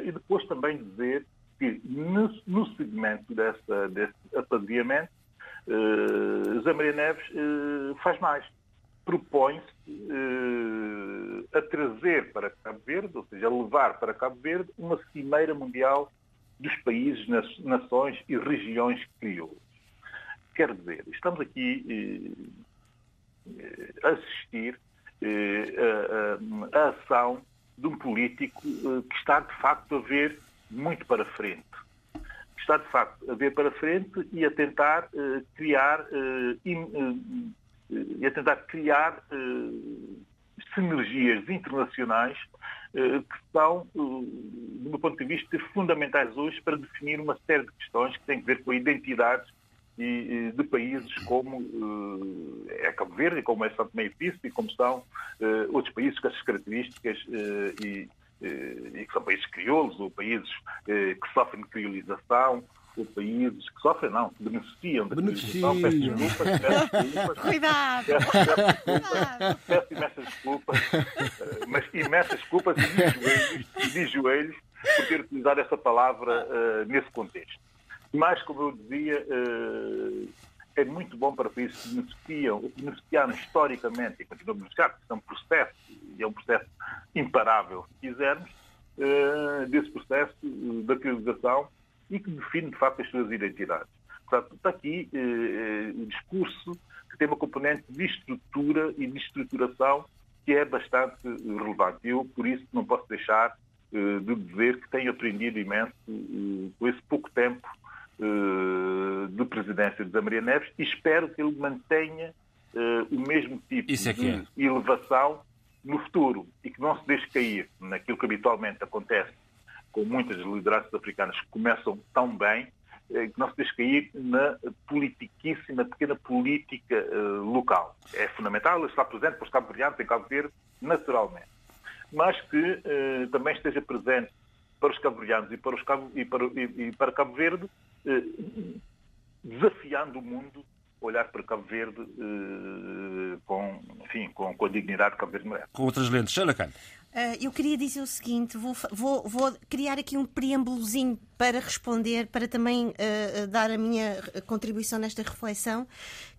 e depois também dizer que no, segmento dessa, desse apadrinhamento, uh, Zé Maria Neves faz mais. Propõe-se uh, a trazer para Cabo Verde, ou seja, a levar para Cabo Verde uma cimeira mundial dos países, nações e regiões crioulas. Quer dizer, estamos aqui a assistir a, a, a ação de um político que está, de facto, a ver muito para frente. Está, de facto, a ver para frente e a tentar criar, e a tentar criar sinergias internacionais que são, do meu ponto de vista, fundamentais hoje para definir uma série de questões que têm a ver com a identidade de países como é Cabo Verde, como é São Tomé e e como são outros países com essas características e, e que são países crioulos, ou países que sofrem de criolização, ou países que sofrem, não, que beneficiam da beneficiam. Peço desculpas, peço desculpas. Cuidado! Peço, peço desculpas, peço imensas desculpas, mas imensas desculpas e de joelhos, de joelhos por ter utilizado essa palavra uh, nesse contexto. Mas, como eu dizia, uh, é muito bom para países que beneficiam, que beneficiaram historicamente e continuam a beneficiar, porque é um processo, e é um processo imparável, se quisermos, uh, desse processo da civilização e que define, de facto, as suas identidades. Portanto, está aqui eh, o discurso que tem uma componente de estrutura e de estruturação que é bastante relevante. Eu, por isso, não posso deixar eh, de dizer que tenho aprendido imenso eh, com esse pouco tempo eh, de presidência de José Maria Neves e espero que ele mantenha eh, o mesmo tipo é de é. elevação no futuro e que não se deixe cair naquilo que habitualmente acontece com muitas lideranças africanas que começam tão bem, eh, que não se deixe cair na politiquice, na pequena política eh, local. É fundamental estar presente para os cabo-verdianos em Cabo Verde, naturalmente. Mas que eh, também esteja presente para os cabo-verdianos e para, os cabo, e, para, e, e para Cabo Verde, desafiando o mundo a olhar para Cabo Verde com, enfim, com, com a dignidade que Cabo Verde merece. Com outras lentes. Khan. Uh, eu queria dizer o seguinte: vou, vou, vou, criar aqui um preâmbulozinho para responder, para também uh, dar a minha contribuição nesta reflexão,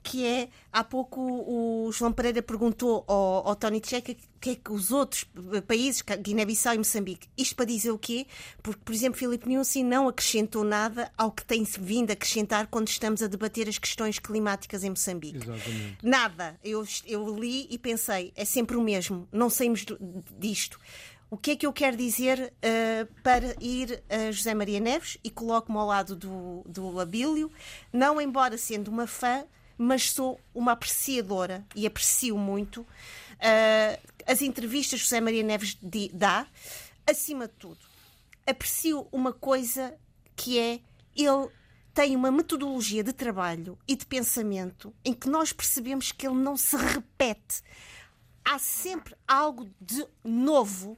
que é, há pouco o João Pereira perguntou ao, ao Tony Tcheca o que é que os outros países, Guiné-Bissau e Moçambique, isto para dizer o quê? Porque, por exemplo, Filipe Nussi não acrescentou nada ao que tem vindo a acrescentar quando estamos a debater as questões climáticas em Moçambique. Exatamente. Nada. Eu, eu li e pensei, é sempre o mesmo, não saímos do, disto. O que é que eu quero dizer uh, para ir a José Maria Neves e coloco-me ao lado do, do Abílio, não embora sendo uma fã, mas sou uma apreciadora e aprecio muito uh, as entrevistas que José Maria Neves dá, acima de tudo. Aprecio uma coisa que é ele tem uma metodologia de trabalho e de pensamento em que nós percebemos que ele não se repete. Há sempre algo de novo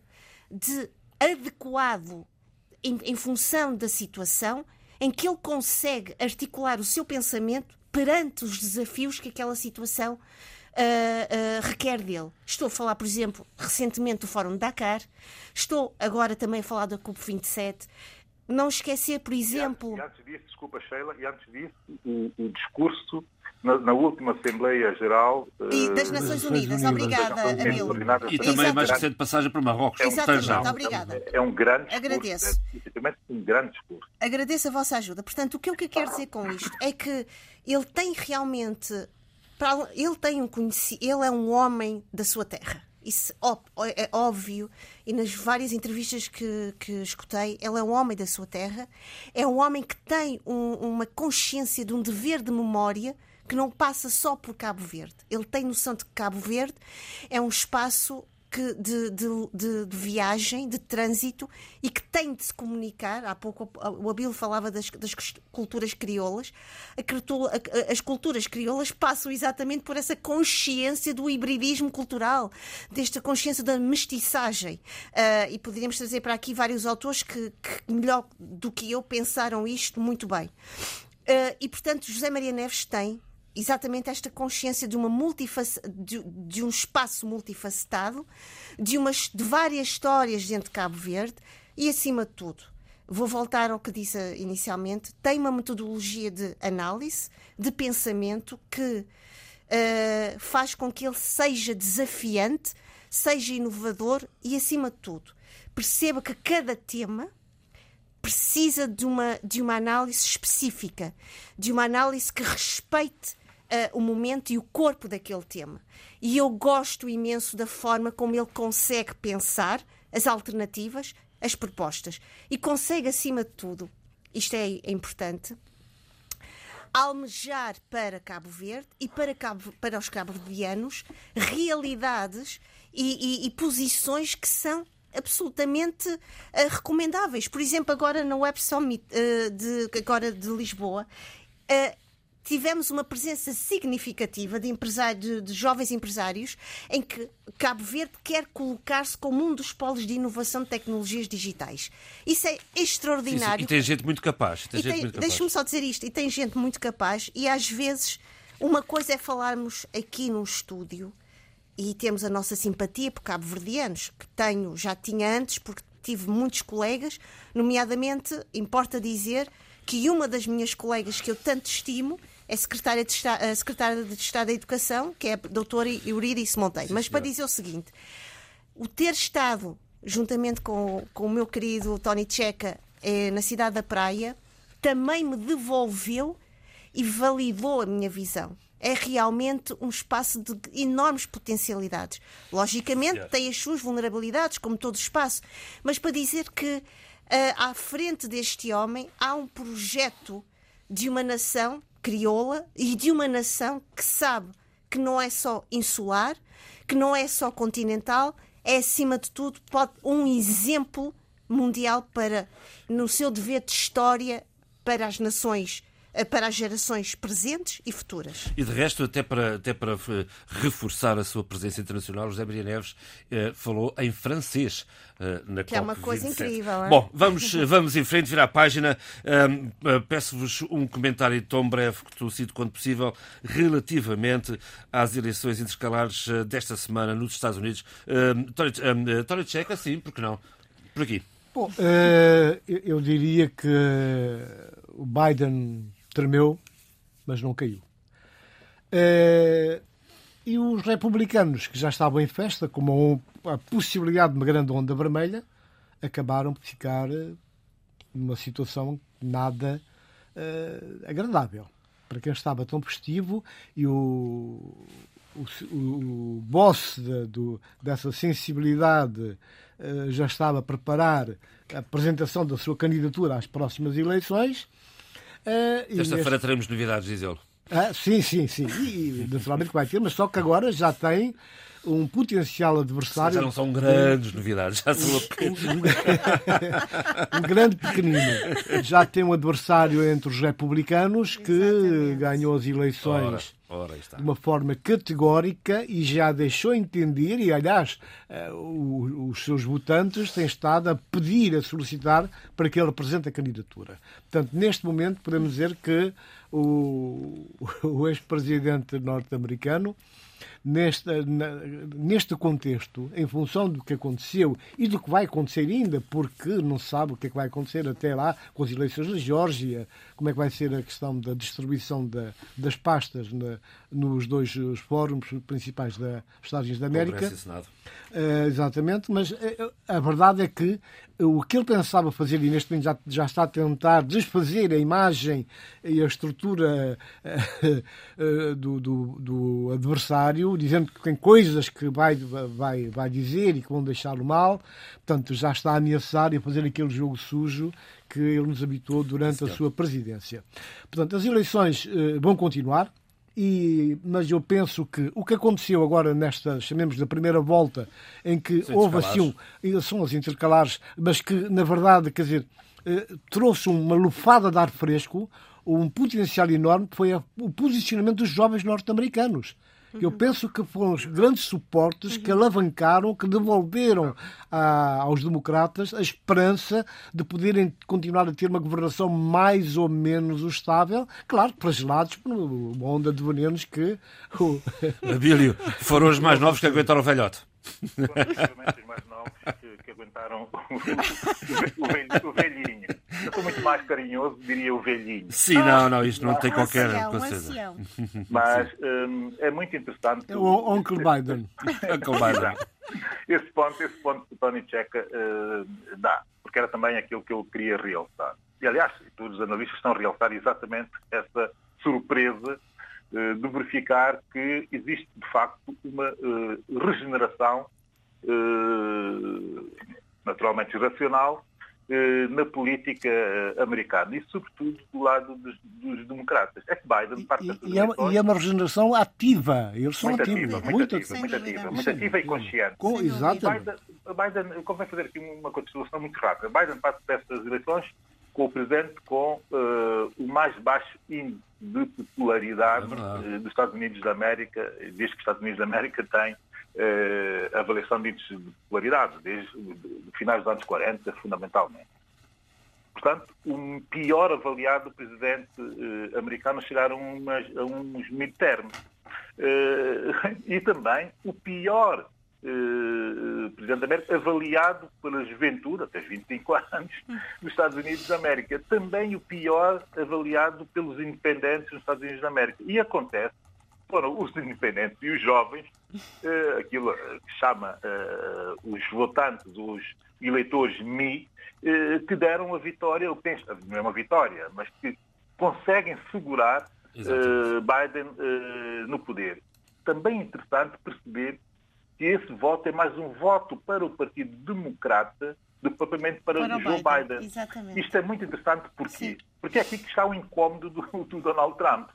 de adequado em, em, função da situação em que ele consegue articular o seu pensamento perante os desafios que aquela situação uh, uh, requer dele. Estou a falar, por exemplo, recentemente do Fórum de Dakar, estou agora também a falar da COP27. Não esquecer, por exemplo. E antes disso, desculpa, Sheila, e antes disso, o, o discurso na, na, última Assembleia Geral e das Nações Unidas. Obrigada, Abel. E também a mais recente passagem para Marrocos. É um, Exatamente, obrigada. É um grande discurso. Agradeço. É um grande discurso. Agradeço a vossa ajuda. Portanto, o que eu quero dizer com isto é que ele tem realmente. Ele tem um conhecimento, ele é um homem da sua terra. Isso é óbvio, e nas várias entrevistas que, que escutei, ele é um homem da sua terra, é um homem que tem um, uma consciência de um dever de memória que não passa só por Cabo Verde. Ele tem noção de que Cabo Verde é um espaço de, de, de, de, viagem, de trânsito e que tem de se comunicar. Há pouco o Abel falava das, das culturas crioulas. As culturas crioulas passam exatamente por essa consciência do hibridismo cultural, desta consciência da mestiçagem. Uh, e poderíamos trazer para aqui vários autores que, que, melhor do que eu, pensaram isto muito bem. Uh, e, portanto, José Maria Neves tem exatamente esta consciência de, uma de, de, um espaço multifacetado, de, umas, de várias histórias dentro de Cabo Verde e, acima de tudo, vou voltar ao que disse inicialmente, tem uma metodologia de análise, de pensamento que uh, faz com que ele seja desafiante, seja inovador e, acima de tudo, perceba que cada tema precisa de uma, de uma análise específica, de uma análise que respeite uh, o momento e o corpo daquele tema. E eu gosto imenso da forma como ele consegue pensar as alternativas, as propostas. E consegue, acima de tudo, isto é, é importante, almejar para Cabo Verde e para, Cabo, para os cabo-verdianos realidades e, e, e, posições que são absolutamente uh, recomendáveis. Por exemplo, agora na Web Summit uh, de, agora de Lisboa, uh, tivemos uma presença significativa de, de, de, jovens empresários em que Cabo Verde quer colocar-se como um dos polos de inovação de tecnologias digitais. Isso é extraordinário. Sim, sim. E tem gente muito capaz. Tem tem, Deixa-me só dizer isto. E tem gente muito capaz e às vezes uma coisa é falarmos aqui no estúdio e temos a nossa simpatia por cabo-verdianos, que tenho, já tinha antes, porque tive muitos colegas, nomeadamente, importa dizer que uma das minhas colegas que eu tanto estimo é secretária de Estado, a secretária de Estado da Educação, que é a doutora Eurídice Monteiro. Sim, Mas para dizer o seguinte, o ter estado juntamente com, com o meu querido Tony Checa eh, na cidade da Praia, também me devolveu e validou a minha visão. É realmente um espaço de enormes potencialidades. Logicamente, tem as suas vulnerabilidades, como todo espaço, mas para dizer que uh, à frente deste homem há um projeto de uma nação crioula e de uma nação que sabe que não é só insular, que não é só continental, é acima de tudo pode, um exemplo mundial para no seu dever de história para as nações para as gerações presentes e futuras. E de resto, até para, até para eh, reforçar a sua presença internacional, José Maria Neves eh, falou em francês eh, na Que é uma coisa incrível. É? Bom, vamos, vamos em frente, virar a página. Uh, Peço-vos um comentário tão breve que tu cito quanto possível relativamente às eleições intercalares desta semana nos Estados Unidos. Uh, Tony, uh, Checa, sim, porque não? Por aqui. Bom, eu diria que o Biden tremeu, mas não caiu. Uh, e os republicanos, que já estavam em festa, com a possibilidade de uma grande onda vermelha, acabaram por ficar eh, numa situação nada uh, agradável. Para quem estava tão festivo e o, o, o boss de, do, dessa sensibilidade já estava a preparar a apresentação da sua candidatura às próximas eleições, Uh, Terça-feira neste... teremos novidades, diz ele. Ah, sim, sim, sim. E naturalmente vai ter, mas só que agora já tem um potencial adversário. Já não são grandes novidades, já são um, grande pequenino. Já tem um adversário entre os republicanos que Exatamente. ganhou as eleições. Ora de uma forma categórica e já deixou entender, e aliás, eh, os seus votantes têm estado a pedir, a solicitar para que ele apresente a candidatura. Portanto, neste momento, podemos dizer que o, o ex-presidente norte-americano neste, neste contexto, em função do que aconteceu e do que vai acontecer ainda, porque não se sabe o que é que vai acontecer até lá com as eleições da Geórgia, como é que vai ser a questão da distribuição da, das pastas na, nos dois fóruns principais dos Estados Unidos da América. Uh, exatamente, mas uh, a verdade é que o que ele pensava fazer, e neste momento já, já está a tentar desfazer a imagem e a estrutura uh, do, do, do, adversário, dizendo que tem coisas que vai, vai, vai dizer e que vão deixá-lo mal, portanto já está a ameaçar e a fazer aquele jogo sujo que ele nos habitou durante a sua presidência. Portanto, as eleições vão continuar, e, mas eu penso que o que aconteceu agora nesta, chamemos da primeira volta, em que houve assim, são as intercalares, mas que na verdade, quer dizer, eh, trouxe uma lufada de ar fresco, um potencial enorme, que foi o posicionamento dos jovens norte-americanos. Eu uhum. penso que foram os grandes suportes que uhum. alavancaram, que devolveram a, aos democratas a esperança de poderem continuar a ter uma governação mais ou menos estável, claro, flagelados por uma onda de venenos que. O... Abílio, foram os mais novos que aguentaram o velhote. Provavelmente os mais novos aguentaram o, o, o, velhinho. Eu sou muito mais carinhoso, diria o velhinho. Sim, não, não, isto não tem qualquer coisa. Mas um, é muito interessante. É o Uncle Biden. Uncle Biden. Esse ponto, esse ponto que o Tony Checa uh, dá, porque era também aquilo que eu queria realçar. E, aliás, todos os analistas estão a realçar exatamente essa surpresa eh, de verificar que existe, de facto, uma uh, regeneração uh, naturalmente irracional, eh, na política eh, americana e, sobretudo, do lado dos, dos democratas. É que Biden parte e, e, é, e é uma regeneração ativa. Eles são muito ativos. Ativa, muito, ativa, muito ativa, muito ativa e consciente. Com, exatamente. Biden, Biden convém fazer aqui uma contextualização muito rápida. Biden parte dessas eleições com o presidente com uh, o mais baixo índice de popularidade é dos Estados Unidos da América, desde que os Estados Unidos da América têm uh, avaliação de índices de popularidade, desde de, finais dos anos 40, fundamentalmente. Portanto, um pior avaliado presidente americano chegaram a, a uns midterms. e também o pior eh, Presidente da América, avaliado pela juventude, até os 25 anos, dos Estados Unidos da América. Também o pior avaliado pelos independentes nos Estados Unidos da América. E acontece, foram os independentes e os jovens, uh, aquilo que chama uh, os votantes, os eleitores MI, que deram a vitória, ou penso, não é uma vitória, mas que conseguem segurar Biden no poder. Também é interessante perceber que esse voto é mais um voto para o Partido Democrata do que propriamente para, para o Joe Biden. Biden. Exatamente. Isto é muito interessante porque, porque é aqui que está o incómodo do, do Donald Trump.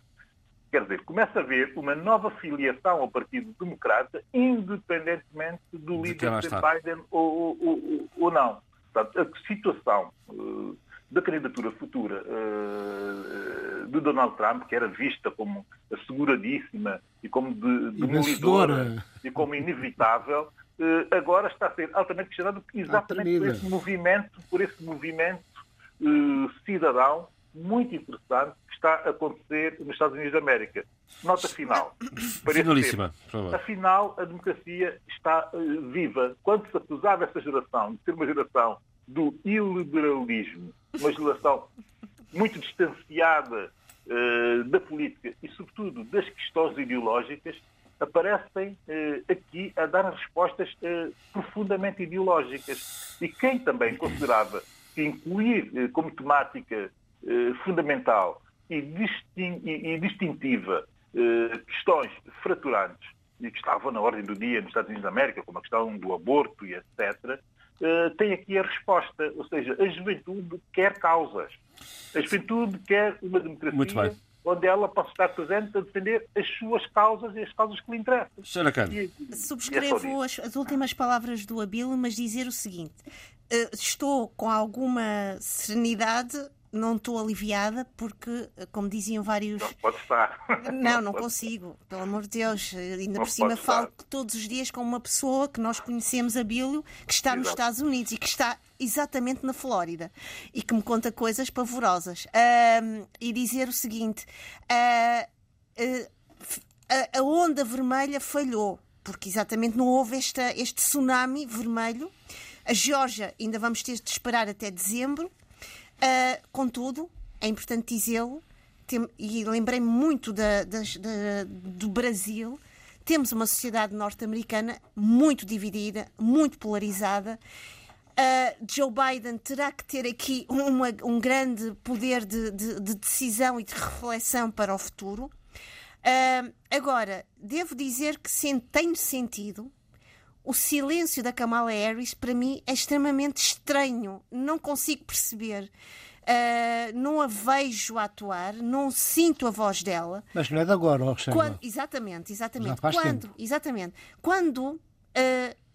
Quer dizer, começa a haver uma nova filiação ao Partido Democrata, independentemente do líder de Biden ou, ou, ou, não. Portanto, a situação uh, da candidatura futura uh, de Donald Trump, que era vista como asseguradíssima e como de, demolidora e como inevitável, uh, agora está a ser altamente questionado exatamente por esse movimento, por esse movimento cidadão muito interessante que está a acontecer nos Estados Unidos da América. Nota final. Finalíssima. Afinal, a democracia está viva. Quando se acusava essa geração de ser uma geração do iliberalismo, uma geração muito distanciada uh, da política e, sobretudo, das questões ideológicas, aparecem uh, aqui a dar respostas profundamente ideológicas. E quem também considerava que incluir como temática fundamental e, distin e, e distintiva questões fraturantes e que estavam na ordem do dia nos Estados Unidos da América, como a questão do aborto e etc., uh, tem aqui a resposta. Ou seja, a juventude quer causas. A juventude quer uma democracia onde ela possa estar presente a defender as suas causas e as causas que lhe interessam. E, Subscrevo é as, as, últimas palavras do Abílio, mas dizer o seguinte: uh, estou com alguma serenidade não estou aliviada porque, como diziam vários. Não pode estar. Não, não consigo. Pelo amor de Deus. Ainda não por cima falo estar. todos os dias com uma pessoa que nós conhecemos, a Bílio, que está Exato. nos Estados Unidos e que está exatamente na Flórida e que me conta coisas pavorosas. E dizer o seguinte: uh, a onda vermelha falhou, porque exatamente não houve esta, este tsunami vermelho. A Geórgia ainda vamos ter de esperar até dezembro. Uh, contudo, é importante dizê-lo, e lembrei-me muito da, da, do Brasil, temos uma sociedade norte-americana muito dividida, muito polarizada. Uh, Joe Biden terá que ter aqui uma, um grande poder de, de, de, decisão e de reflexão para o futuro. Uh, agora, devo dizer que tem sentido o silêncio da Kamala Harris, para mim, é extremamente estranho. Não consigo perceber. Uh, não a vejo atuar, não sinto a voz dela. Mas não é de agora, Roxana. Quando, exatamente, exatamente. Quando, tempo. exatamente. Quando uh,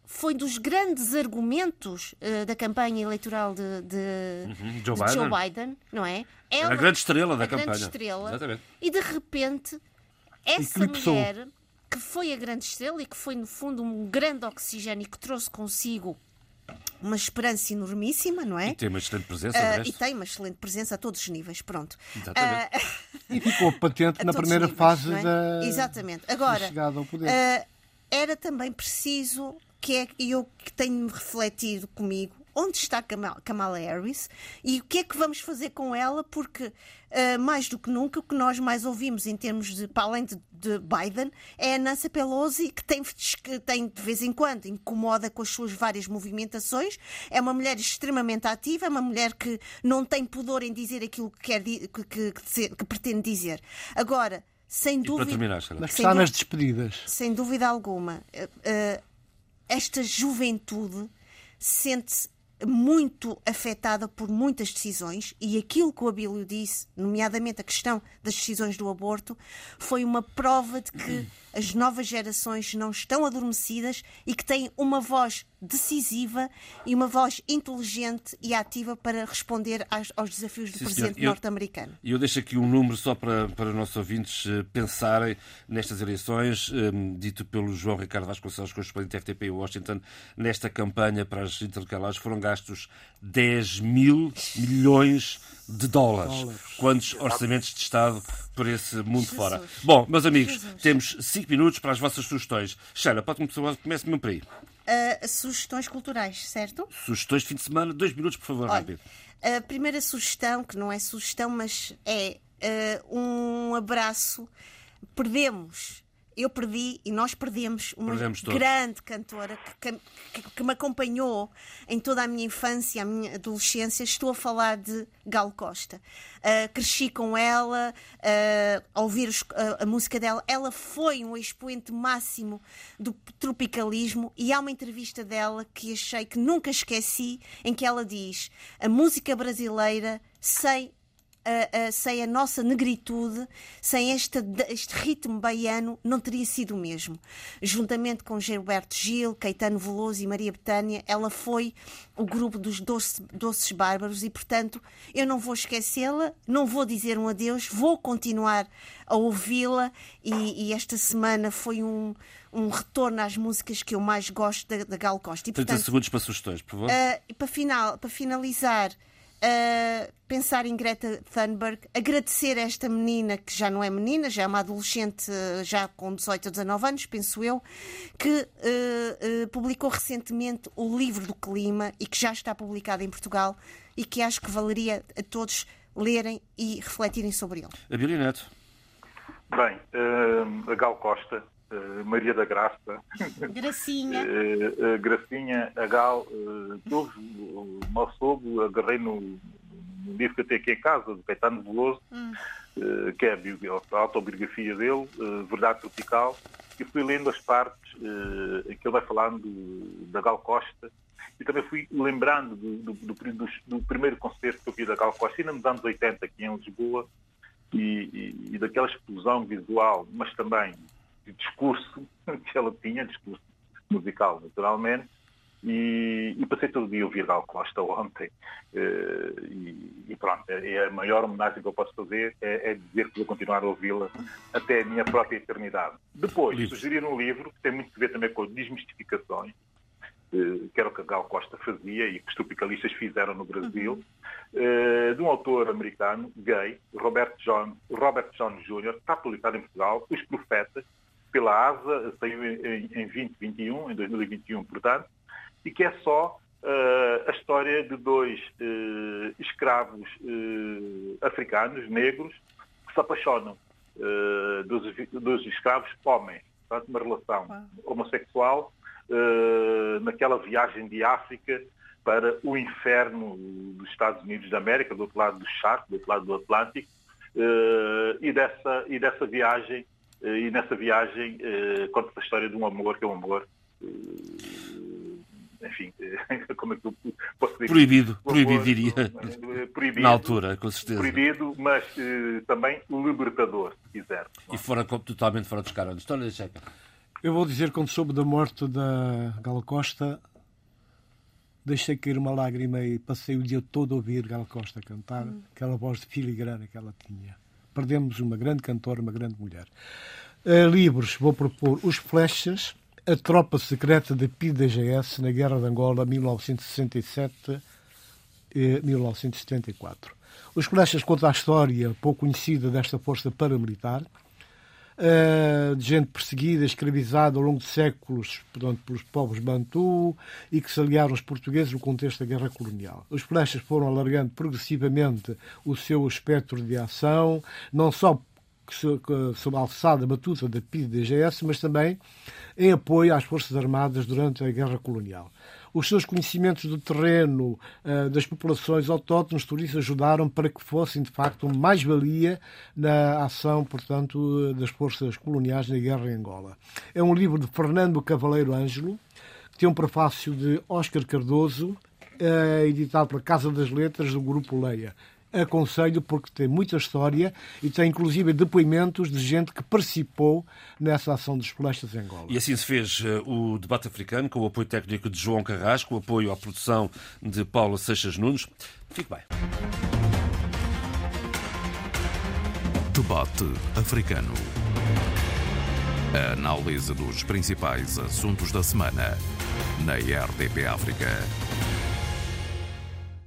foi dos grandes argumentos uh, da campanha eleitoral de, de, uhum. Joe, de Biden. Joe, Biden. não é? Ela, a grande estrela da a campanha. Grande estrela, exatamente. E de repente, essa mulher que foi a grande estrela e que foi, no fundo, um grande oxigênio que trouxe consigo uma esperança enormíssima, não é? E tem uma excelente presença, uh, E tem uma excelente presença a todos os níveis, pronto. Exatamente. Uh, e ficou patente na primeira níveis, fase é? da, Exatamente. Agora, da chegada ao poder. Uh, era também preciso, que é eu que tenho refletido comigo, onde está Kamala Harris e o que é que vamos fazer com ela, porque uh, mais do que nunca o que nós mais ouvimos em termos de, para além de, de Biden, é a Nancy Pelosi, que tem, que tem de vez em quando incomoda com as suas várias movimentações. É uma mulher extremamente ativa, é uma mulher que não tem pudor em dizer aquilo que, quer, que, que, que, que pretende dizer. Agora, sem dúvida. Terminar, Mas está nas despedidas. Sem dúvida alguma. Uh, esta juventude sente-se muito afetada por muitas decisões e aquilo que o Abílio disse, nomeadamente a questão das decisões do aborto, foi uma prova de que as novas gerações não estão adormecidas e que têm uma voz decisiva e uma voz inteligente e ativa para responder aos, aos desafios do Sim, presidente norte-americano. E eu deixo aqui um número só para, para os nossos ouvintes eh, pensarem nestas eleições, um, dito pelo João Ricardo Vasconcelos, correspondente RTP em Washington, nesta campanha para as intercalares foram gastos 10 mil milhões de dólares. dólares. Quantos orçamentos de Estado por esse mundo Jesus. fora? Bom, meus amigos, Jesus. temos 5 minutos para as vossas sugestões. Sheila, pode começar, comece mesmo por aí. Uh, sugestões culturais, certo? Sugestões de fim de semana, dois minutos, por favor, Olha, rápido. A primeira sugestão, que não é sugestão, mas é uh, um abraço. Perdemos eu perdi e nós perdemos uma Perdemos grande cantora que, que, que, me acompanhou em toda a minha infância, a minha adolescência. Estou a falar de Gal Costa. Uh, cresci com ela, uh, a ouvir os, uh, a música dela. Ela foi um expoente máximo do tropicalismo e há uma entrevista dela que achei que nunca esqueci, em que ela diz: a música brasileira sem uh, uh, sem a nossa negritude, sem este, este ritmo baiano, não teria sido o mesmo. Juntamente com Gilberto Gil, Caetano Veloso e Maria Betânia, ela foi o grupo dos doce, Doces Bárbaros e, portanto, eu não vou esquecê-la, não vou dizer um adeus, vou continuar a ouvi-la e, e esta semana foi um um retorno às músicas que eu mais gosto da, da Gal Costa. E, portanto, 30 segundos para sugestões, por favor. Uh, para, final, para finalizar, uh, pensar em Greta Thunberg, agradecer a esta menina, que já não é menina, já é uma adolescente, já com 18 ou 19 anos, penso eu, que uh, uh, publicou recentemente o livro do clima e que já está publicado em Portugal e que acho que valeria a todos lerem e refletirem sobre ele. A Neto. Bem, a Gal Costa Maria da Graça. Gracinha. uh, uh, Gracinha, a Gal, uh, tudo, mal soube, agarrei no, livro que eu tenho aqui em casa, do Caetano Veloso, hum. que é a autobiografia dele, Verdade Tropical, e fui lendo as partes em que ele vai falando da Gal Costa, e também fui lembrando do, do, do, do, primeiro concerto que eu vi da Gal Costa, ainda nos anos 80, aqui em Lisboa, e, e, e daquela explosão visual, mas também discurso que ela tinha, discurso musical, naturalmente, e, e, passei todo o dia a ouvir Gal Costa ontem. Uh, e, e, pronto, é, é a maior homenagem que eu posso fazer é, é dizer que vou continuar a ouvi-la até a minha própria eternidade. Depois, livro. sugerir um livro que tem muito a ver também com desmistificações, uh, que era o que a Gal Costa fazia e que os tropicalistas fizeram no Brasil, uh, de um autor americano, gay, Robert John, Robert John Jr., está publicado em Portugal, Os Profetas, pela ASA, saiu em, em 2021, em 2021, portanto, e que é só uh, a história de dois uh, escravos uh, africanos, negros, que se apaixonam dos, dos, escravos homens. Portanto, uma relação homossexual naquela viagem de África para o inferno dos Estados Unidos da América, do outro lado do charco, do outro lado do Atlântico, e, dessa, e dessa viagem e nessa viagem eh, conta-se a história de um amor que é um amor eh, enfim, como é que eu posso dizer? Proibido, proibido diria. Proibido, Na altura, com certeza. Proibido, mas também libertador, se quiser. E fora, totalmente fora dos caras. História de Checa. Eu vou dizer, quando soube da morte da Gal Costa, deixei cair uma lágrima e passei o dia todo a ouvir Gal Costa cantar, hum. aquela voz de filigrana que ela tinha. Perdemos uma grande cantora, uma grande mulher. Uh, livros, vou propor Os Flechas, A Tropa Secreta de PDGS na Guerra de Angola, 1967 1974. Os Flechas conta a história pouco conhecida desta força paramilitar, uh, de gente perseguida, escravizada ao longo de séculos portanto, pelos povos Bantu e que se aliaram aos portugueses no contexto da guerra colonial. Os flechas foram alargando progressivamente o seu espectro de ação, não só sob a alçada batuta da PIDGS, mas também em apoio às Forças Armadas durante a Guerra Colonial os seus conhecimentos do terreno, uh, das populações autóctones turistas ajudaram para que fossem, de facto, mais-valia na ação, portanto, das forças coloniais na guerra em Angola. É um livro de Fernando Cavaleiro Ângelo, que tem um prefácio de Oscar Cardoso uh, editado pela Casa das Letras do Grupo Leia aconselho porque tem muita história e tem inclusive depoimentos de gente que participou nessa ação dos florestas em Angola. E assim se fez uh, o debate africano com o apoio técnico de João Carrasco, o apoio à produção de Paulo Seixas Nunes. Fique bem. Debate africano. A análise dos principais assuntos da semana na RDP África.